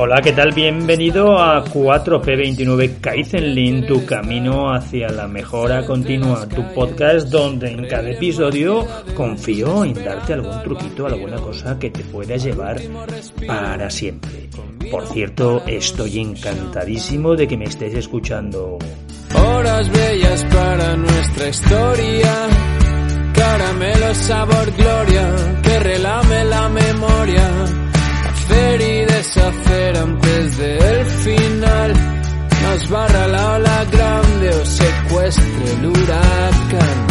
Hola, ¿qué tal? Bienvenido a 4P29 Kaizenlin, tu camino hacia la mejora continua, tu podcast donde en cada episodio confío en darte algún truquito, alguna cosa que te pueda llevar para siempre. Por cierto, estoy encantadísimo de que me estés escuchando. Horas bellas para nuestra historia, caramelo sabor gloria, que relame la memoria y deshacer antes del final. Nos barra la grande o secuestre el.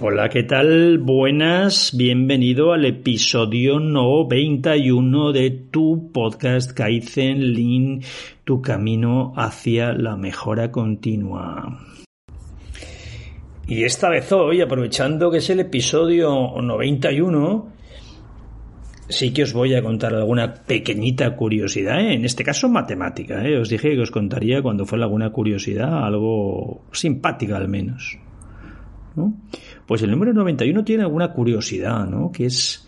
Hola, ¿qué tal? Buenas, bienvenido al episodio 91 de tu podcast Kaizen Lean, tu camino hacia la mejora continua. Y esta vez hoy, aprovechando que es el episodio 91, sí que os voy a contar alguna pequeñita curiosidad, ¿eh? en este caso matemática. ¿eh? Os dije que os contaría cuando fuera alguna curiosidad, algo simpática al menos. ¿no? Pues el número 91 tiene alguna curiosidad, ¿no? que es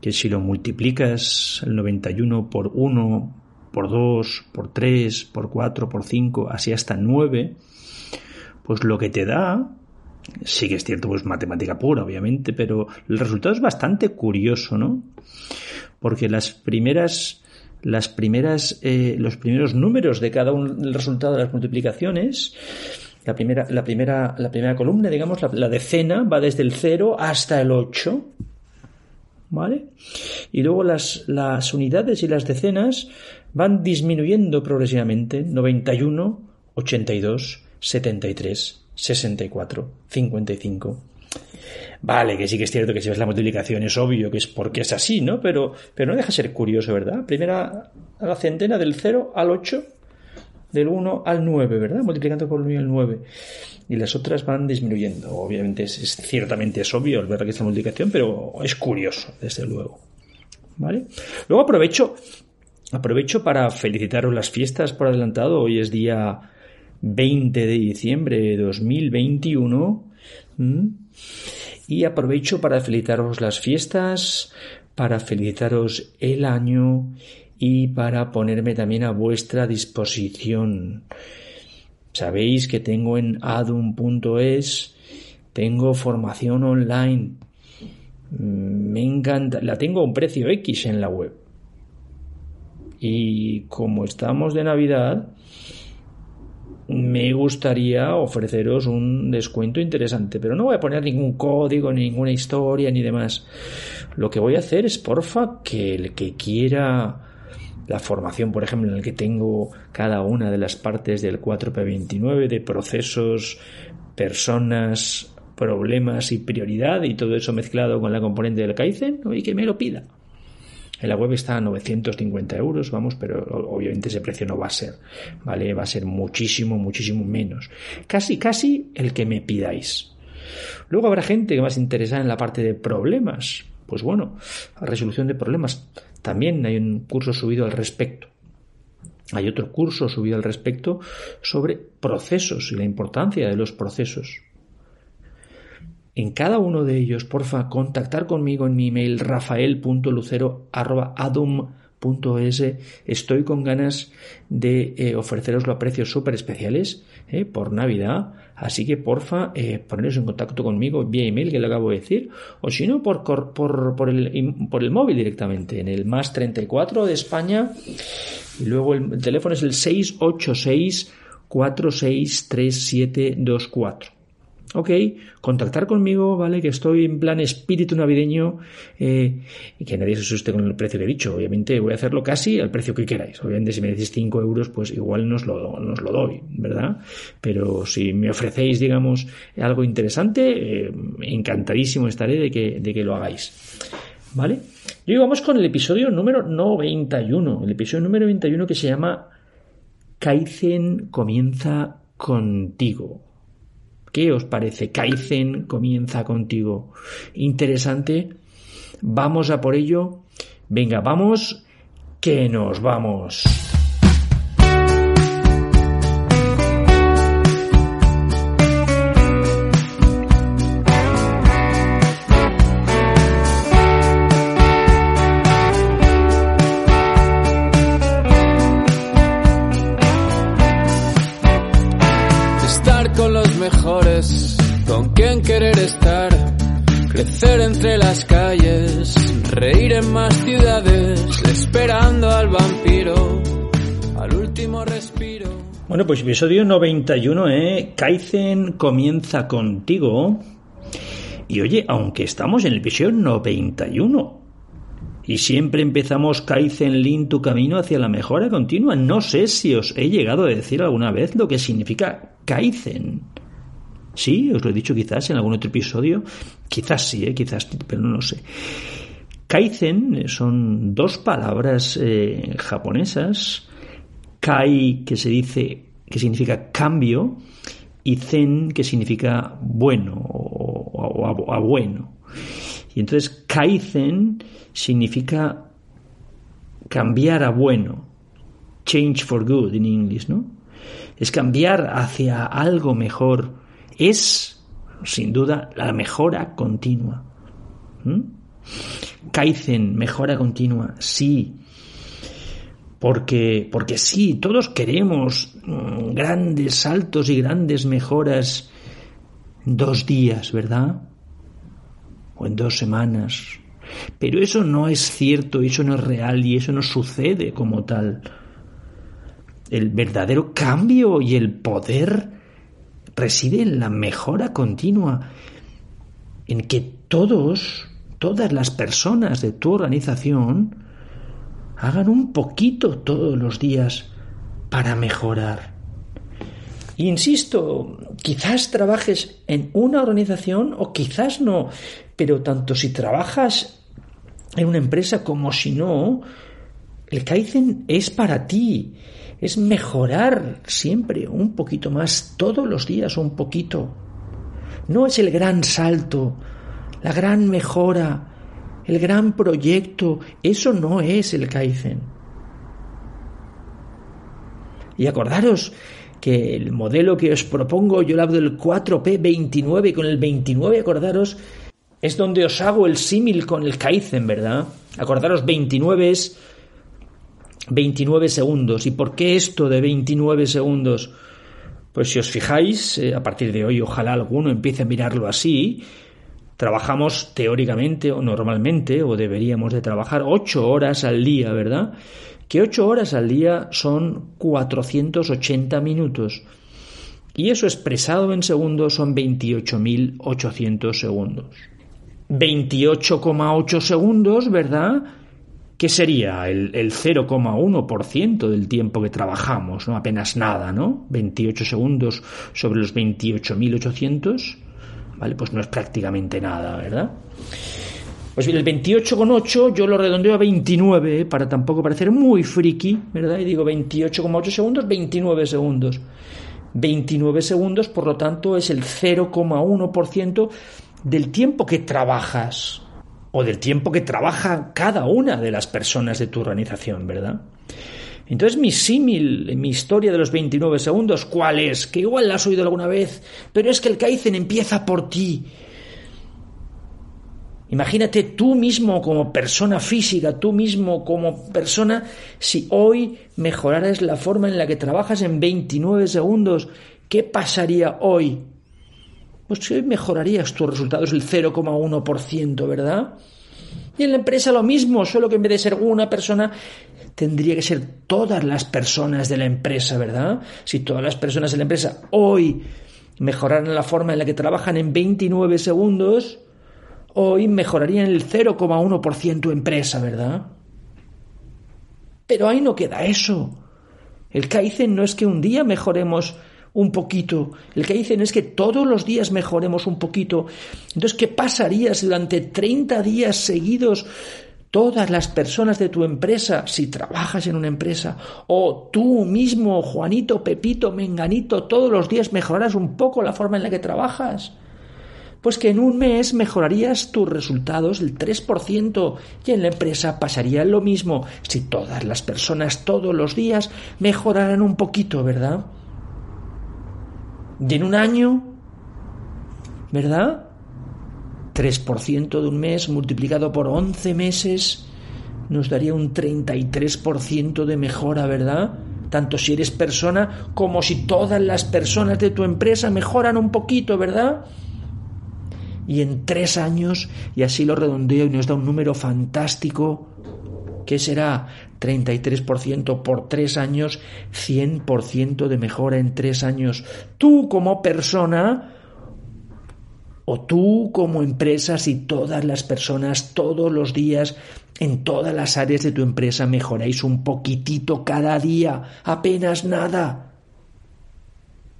que si lo multiplicas el 91 por 1, por 2, por 3, por 4, por 5, así hasta 9, pues lo que te da sí que es cierto, pues matemática pura, obviamente, pero el resultado es bastante curioso, ¿no? Porque las primeras, las primeras, eh, los primeros números de cada uno, el resultado de las multiplicaciones, la primera, la primera, la primera columna, digamos, la, la decena va desde el 0 hasta el 8, ¿vale? Y luego las, las unidades y las decenas van disminuyendo progresivamente, 91, 82, 73, 64, 55. Vale, que sí que es cierto que si ves la multiplicación es obvio que es porque es así, ¿no? Pero, pero no deja de ser curioso, ¿verdad? Primera la centena del 0 al 8, del 1 al 9, ¿verdad? Multiplicando por el 1 al 9. Y las otras van disminuyendo. Obviamente es, es ciertamente es obvio al ver aquí esta multiplicación, pero es curioso, desde luego. ¿Vale? Luego aprovecho, aprovecho para felicitaros las fiestas por adelantado. Hoy es día 20 de diciembre de 2021. Y aprovecho para felicitaros las fiestas, para felicitaros el año y para ponerme también a vuestra disposición. Sabéis que tengo en adum.es, tengo formación online. Me encanta, la tengo a un precio X en la web. Y como estamos de Navidad, me gustaría ofreceros un descuento interesante, pero no voy a poner ningún código, ni ninguna historia, ni demás. Lo que voy a hacer es, porfa, que el que quiera la formación, por ejemplo, en el que tengo cada una de las partes del 4P29, de procesos, personas, problemas y prioridad, y todo eso mezclado con la componente del Kaizen, y que me lo pida. En la web está a 950 euros, vamos, pero obviamente ese precio no va a ser, ¿vale? Va a ser muchísimo, muchísimo menos. Casi, casi el que me pidáis. Luego habrá gente que más interesada en la parte de problemas. Pues bueno, resolución de problemas. También hay un curso subido al respecto. Hay otro curso subido al respecto sobre procesos y la importancia de los procesos en cada uno de ellos, porfa, contactar conmigo en mi email rafael.lucero.adum.es. Estoy con ganas de eh, ofreceroslo a precios súper especiales eh, por Navidad. Así que porfa, eh, poneros en contacto conmigo vía email, que le acabo de decir, o si no, por, por, por, el, por el móvil directamente, en el más 34 de España. Y luego el, el teléfono es el 686 463724. Ok, contactar conmigo, ¿vale? Que estoy en plan espíritu navideño eh, y que nadie se asuste con el precio que he dicho. Obviamente voy a hacerlo casi al precio que queráis. Obviamente si me decís 5 euros, pues igual nos lo, nos lo doy, ¿verdad? Pero si me ofrecéis, digamos, algo interesante, eh, encantadísimo estaré de que, de que lo hagáis. ¿Vale? Y vamos con el episodio número 91. El episodio número 91 que se llama Kaizen comienza contigo. ¿Qué os parece? Kaizen comienza contigo. Interesante. Vamos a por ello. Venga, vamos, que nos vamos. Bueno, pues episodio 91, ¿eh? Kaizen comienza contigo. Y oye, aunque estamos en el episodio 91, y siempre empezamos Kaizen Lin tu camino hacia la mejora continua. No sé si os he llegado a decir alguna vez lo que significa Kaizen. Sí, os lo he dicho quizás en algún otro episodio. Quizás sí, ¿eh? quizás, pero no lo sé. Kaizen son dos palabras eh, japonesas. Kai, que se dice, que significa cambio, y zen, que significa bueno o, a, bueno. Y entonces Kaizen significa cambiar a bueno. Change for good en inglés, ¿no? Es cambiar hacia algo mejor es, sin duda, la mejora continua. ¿Mm? Kaizen, mejora continua, sí. Porque, porque sí, todos queremos mm, grandes saltos y grandes mejoras en dos días, ¿verdad? O en dos semanas. Pero eso no es cierto, eso no es real y eso no sucede como tal. El verdadero cambio y el poder reside en la mejora continua, en que todos, todas las personas de tu organización hagan un poquito todos los días para mejorar. Insisto, quizás trabajes en una organización o quizás no, pero tanto si trabajas en una empresa como si no, el Kaizen es para ti es mejorar siempre un poquito más, todos los días un poquito. No es el gran salto, la gran mejora, el gran proyecto, eso no es el Kaizen. Y acordaros que el modelo que os propongo, yo hablo del 4P29, con el 29, acordaros, es donde os hago el símil con el Kaizen, ¿verdad? Acordaros, 29 es 29 segundos. ¿Y por qué esto de 29 segundos? Pues si os fijáis, eh, a partir de hoy ojalá alguno empiece a mirarlo así, trabajamos teóricamente o normalmente, o deberíamos de trabajar 8 horas al día, ¿verdad? Que 8 horas al día son 480 minutos. Y eso expresado en segundos son 28.800 segundos. 28,8 segundos, ¿verdad? ¿Qué sería el, 0,1% del tiempo que trabajamos, ¿no? Apenas nada, ¿no? 28 segundos sobre los 28.800, ¿vale? Pues no es prácticamente nada, ¿verdad? Pues bien, el 28,8 yo lo redondeo a 29, ¿eh? para tampoco parecer muy friki, ¿verdad? Y digo 28,8 segundos, 29 segundos. 29 segundos, por lo tanto, es el 0,1% del tiempo que trabajas o del tiempo que trabaja cada una de las personas de tu organización, ¿verdad? Entonces mi símil, mi historia de los 29 segundos, ¿cuál es? Que igual la has oído alguna vez, pero es que el Kaizen empieza por ti. Imagínate tú mismo como persona física, tú mismo como persona, si hoy mejoraras la forma en la que trabajas en 29 segundos, ¿qué pasaría hoy? pues mejorarías tus resultados el 0,1%, ¿verdad? Y en la empresa lo mismo, solo que en vez de ser una persona, tendría que ser todas las personas de la empresa, ¿verdad? Si todas las personas de la empresa hoy mejoraran la forma en la que trabajan en 29 segundos, hoy mejorarían el 0,1% empresa, ¿verdad? Pero ahí no queda eso. El Kaizen no es que un día mejoremos un poquito. El Kaizen es que todos los días mejoremos un poquito. Entonces, ¿qué pasaría si durante 30 días seguidos todas las personas de tu empresa, si trabajas en una empresa, o tú mismo, Juanito, Pepito, Menganito, todos los días mejoraras un poco la forma en la que trabajas? Pues que en un mes mejorarías tus resultados el 3% y en la empresa pasaría lo mismo si todas las personas todos los días mejoraran un poquito, ¿verdad? Y en un año, ¿verdad? 3% de un mes multiplicado por 11 meses nos daría un 33% de mejora, ¿verdad? Tanto si eres persona como si todas las personas de tu empresa mejoran un poquito, ¿verdad? Y en tres años, y así lo redondeo y nos da un número fantástico, ¿qué será? 33% por tres años, 100% de mejora en tres años. Tú como persona o tú como empresa, si todas las personas todos los días en todas las áreas de tu empresa mejoráis un poquitito cada día, apenas nada.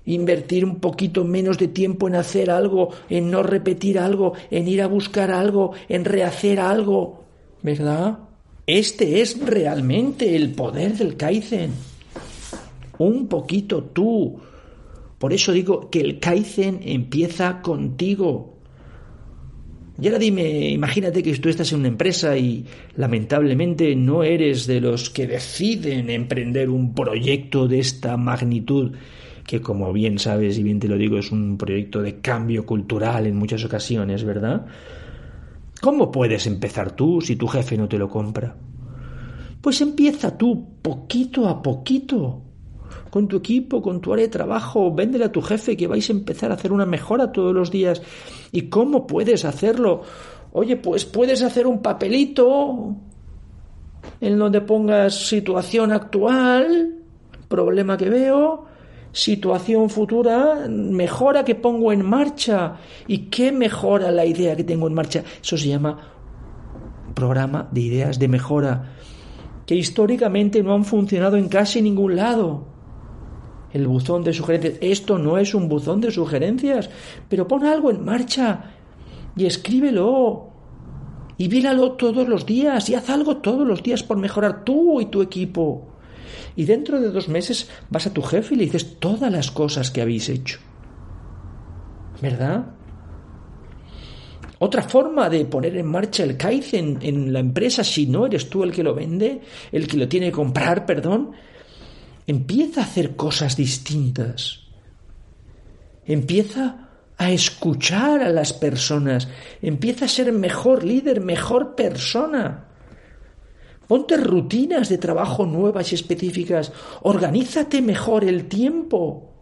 Invertir un poquito menos de tiempo en hacer algo, en no repetir algo, en ir a buscar algo, en rehacer algo, ¿verdad? Este es realmente el poder del Kaizen. Un poquito tú, por eso digo que el Kaizen empieza contigo. Y ahora dime, imagínate que tú estás en una empresa y lamentablemente no eres de los que deciden emprender un proyecto de esta magnitud, que como bien sabes y bien te lo digo es un proyecto de cambio cultural en muchas ocasiones, ¿verdad? ¿Cómo puedes empezar tú si tu jefe no te lo compra? Pues empieza tú, poquito a poquito con tu equipo, con tu área de trabajo, véndele a tu jefe que vais a empezar a hacer una mejora todos los días. ¿Y cómo puedes hacerlo? Oye, pues puedes hacer un papelito en donde pongas situación actual, problema que veo, situación futura, mejora que pongo en marcha. ¿Y qué mejora la idea que tengo en marcha? Eso se llama programa de ideas de mejora, que históricamente no han funcionado en casi ningún lado el buzón de sugerencias. Esto no es un buzón de sugerencias, pero pon algo en marcha y escríbelo. Y víralo todos los días y haz algo todos los días por mejorar tú y tu equipo. Y dentro de dos meses vas a tu jefe y le dices todas las cosas que habéis hecho. ¿Verdad? Otra forma de poner en marcha el Kaizen en la empresa, si no eres tú el que lo vende, el que lo tiene que comprar, perdón, empieza a hacer cosas distintas. Empieza a escuchar a las personas, empieza a ser mejor líder, mejor persona. Ponte rutinas de trabajo nuevas y específicas, organízate mejor el tiempo.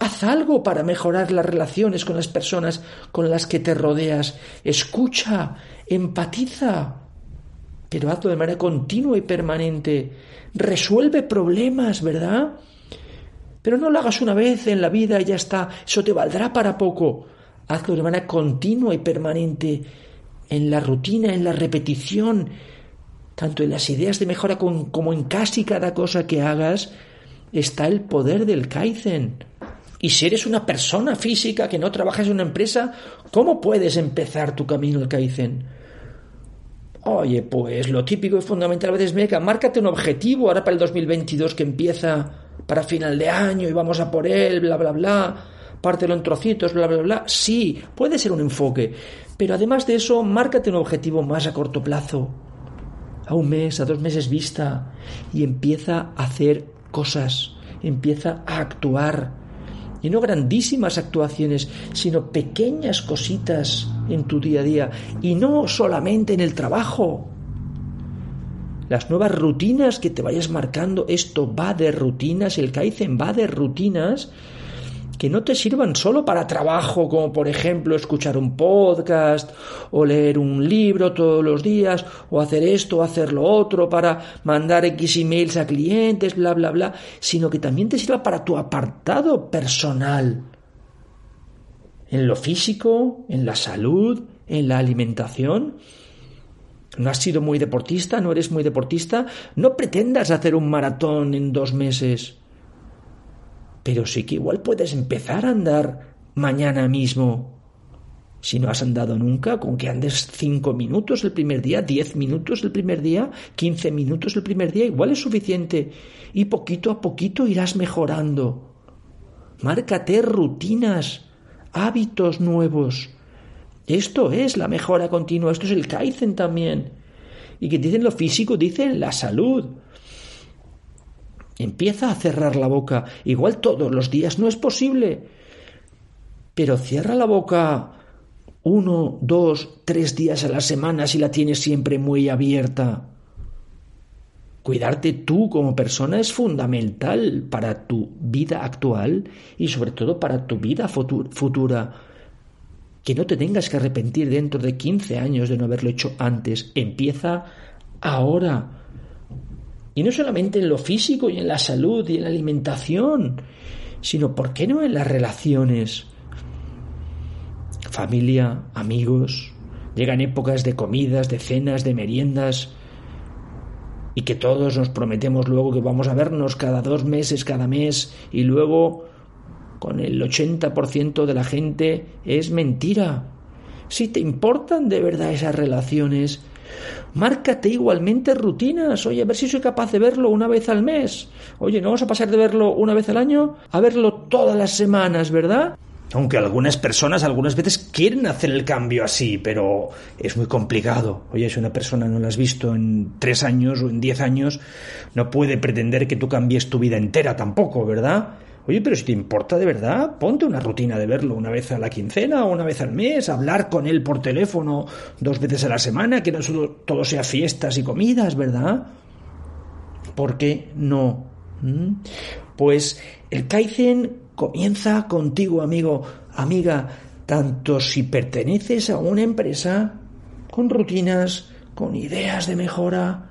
Haz algo para mejorar las relaciones con las personas con las que te rodeas. Escucha, empatiza pero hazlo de manera continua y permanente. Resuelve problemas, ¿verdad? Pero no lo hagas una vez en la vida y ya está, eso te valdrá para poco. Hazlo de manera continua y permanente, en la rutina, en la repetición, tanto en las ideas de mejora como en casi cada cosa que hagas, está el poder del Kaizen. Y si eres una persona física que no trabajas en una empresa, ¿cómo puedes empezar tu camino al Kaizen? Oye, pues lo típico y fundamental a veces, meca, márcate un objetivo ahora para el 2022 que empieza para final de año y vamos a por él, bla, bla, bla, pártelo en trocitos, bla, bla, bla. Sí, puede ser un enfoque, pero además de eso, márcate un objetivo más a corto plazo, a un mes, a dos meses vista, y empieza a hacer cosas, empieza a actuar y no grandísimas actuaciones, sino pequeñas cositas en tu día a día y no solamente en el trabajo. Las nuevas rutinas que te vayas marcando, esto va de rutinas, el Kaizen va de rutinas, que no te sirvan solo para trabajo, como por ejemplo escuchar un podcast o leer un libro todos los días o hacer esto o hacer lo otro para mandar X emails a clientes, bla, bla, bla, sino que también te sirva para tu apartado personal. En lo físico, en la salud, en la alimentación. ¿No has sido muy deportista? ¿No eres muy deportista? No pretendas hacer un maratón en dos meses pero sí que igual puedes empezar a andar mañana mismo. Si no has andado nunca, con que andes cinco minutos el primer día, diez minutos el primer día, quince minutos el primer día, igual es suficiente. Y poquito a poquito irás mejorando. Márcate rutinas, hábitos nuevos. Esto es la mejora continua, esto es el Kaizen también. Y que dicen lo físico, dicen la salud. Empieza a cerrar la boca. Igual todos los días no es posible. Pero cierra la boca uno, dos, tres días a la semana si la tienes siempre muy abierta. Cuidarte tú como persona es fundamental para tu vida actual y sobre todo para tu vida futura. Que no te tengas que arrepentir dentro de 15 años de no haberlo hecho antes. Empieza ahora. Y no solamente en lo físico y en la salud y en la alimentación, sino, ¿por qué no en las relaciones? Familia, amigos, llegan épocas de comidas, de cenas, de meriendas, y que todos nos prometemos luego que vamos a vernos cada dos meses, cada mes, y luego con el 80% de la gente es mentira. Si te importan de verdad esas relaciones, Márcate igualmente rutinas. Oye, a ver si soy capaz de verlo una vez al mes. Oye, ¿no vamos a pasar de verlo una vez al año a verlo todas las semanas, verdad? Aunque algunas personas algunas veces quieren hacer el cambio así, pero es muy complicado. Oye, si una persona no la has visto en tres años o en diez años, no puede pretender que tú cambies tu vida entera tampoco, ¿verdad? Oye, pero si te importa de verdad, ponte una rutina de verlo una vez a la quincena o una vez al mes, hablar con él por teléfono dos veces a la semana, que no solo todo sea fiestas y comidas, ¿verdad? ¿Por qué no? ¿Mm? Pues el Kaizen comienza contigo, amigo, amiga, tanto si perteneces a una empresa con rutinas, con ideas de mejora,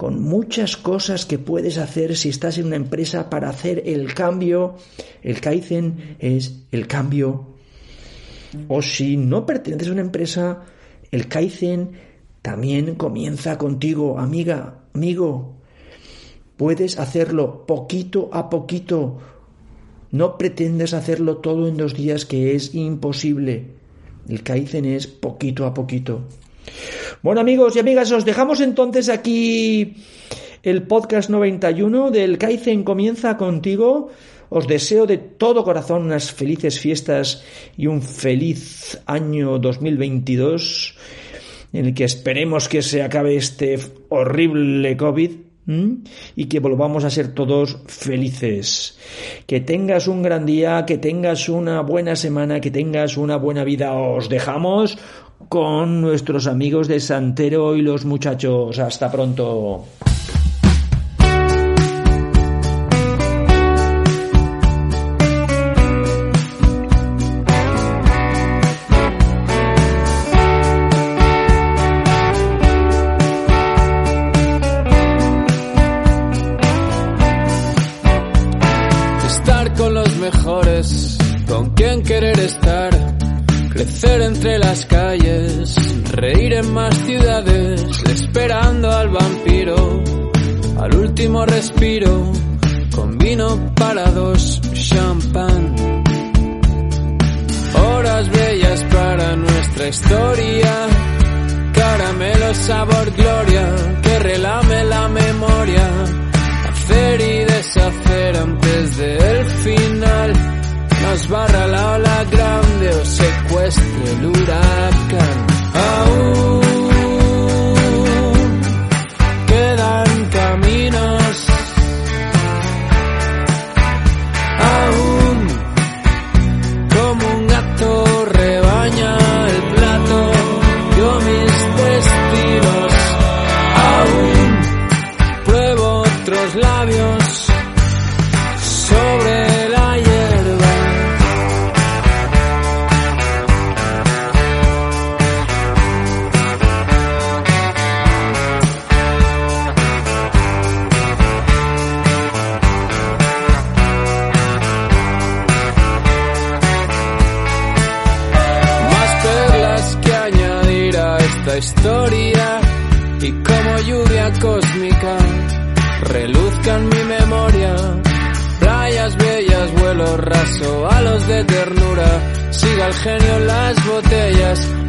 con muchas cosas que puedes hacer si estás en una empresa para hacer el cambio. El Kaizen es el cambio. O si no perteneces a una empresa, el Kaizen también comienza contigo, amiga, amigo. Puedes hacerlo poquito a poquito. No pretendes hacerlo todo en dos días, que es imposible. El Kaizen es poquito a poquito. Bueno amigos y amigas, os dejamos entonces aquí el podcast 91 del Kaizen comienza contigo. Os deseo de todo corazón unas felices fiestas y un feliz año 2022 en el que esperemos que se acabe este horrible COVID y que volvamos a ser todos felices. Que tengas un gran día, que tengas una buena semana, que tengas una buena vida. Os dejamos con nuestros amigos de Santero y los muchachos. Hasta pronto. Último respiro, con vino para dos, champán. Horas bellas para nuestra historia, caramelo sabor gloria, que relame la memoria, hacer y deshacer antes del final nos barra la ola grande o secuestre el huracán. Aún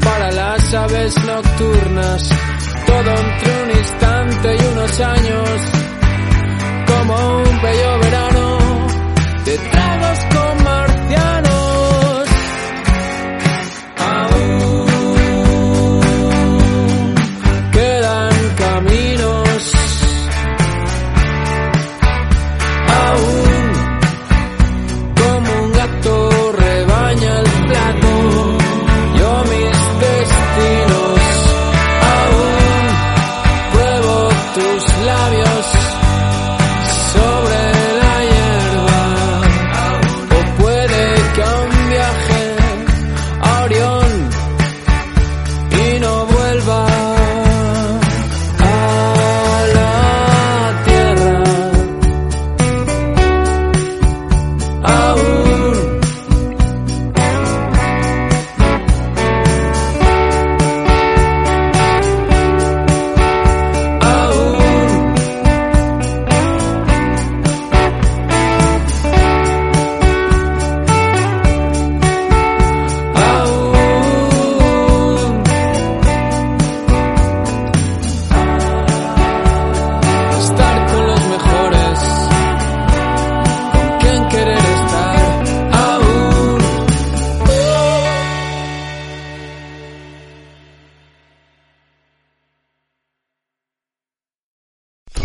para las aves nocturnas. Todo entre un instante y unos años, como un bello verano de tragos con